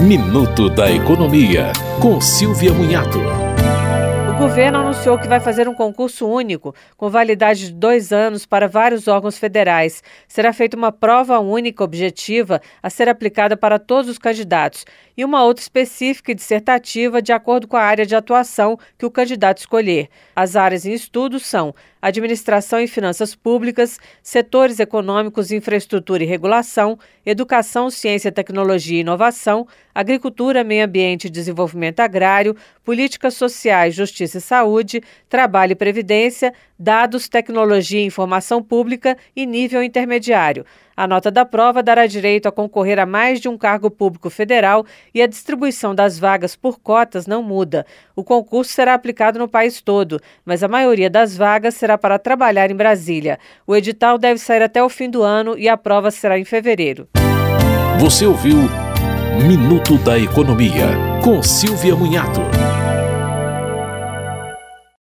Minuto da Economia, com Silvia Munhato. O governo anunciou que vai fazer um concurso único, com validade de dois anos para vários órgãos federais. Será feita uma prova única objetiva a ser aplicada para todos os candidatos e uma outra específica e dissertativa de acordo com a área de atuação que o candidato escolher. As áreas em estudo são administração e finanças públicas, setores econômicos, infraestrutura e regulação, educação, ciência, tecnologia e inovação, agricultura, meio ambiente e desenvolvimento agrário, políticas sociais, justiça e saúde, trabalho e previdência, dados, tecnologia e informação pública e nível intermediário. A nota da prova dará direito a concorrer a mais de um cargo público federal e a distribuição das vagas por cotas não muda. O concurso será aplicado no país todo, mas a maioria das vagas será para trabalhar em Brasília. O edital deve sair até o fim do ano e a prova será em fevereiro. Você ouviu Minuto da Economia, com Silvia Munhato.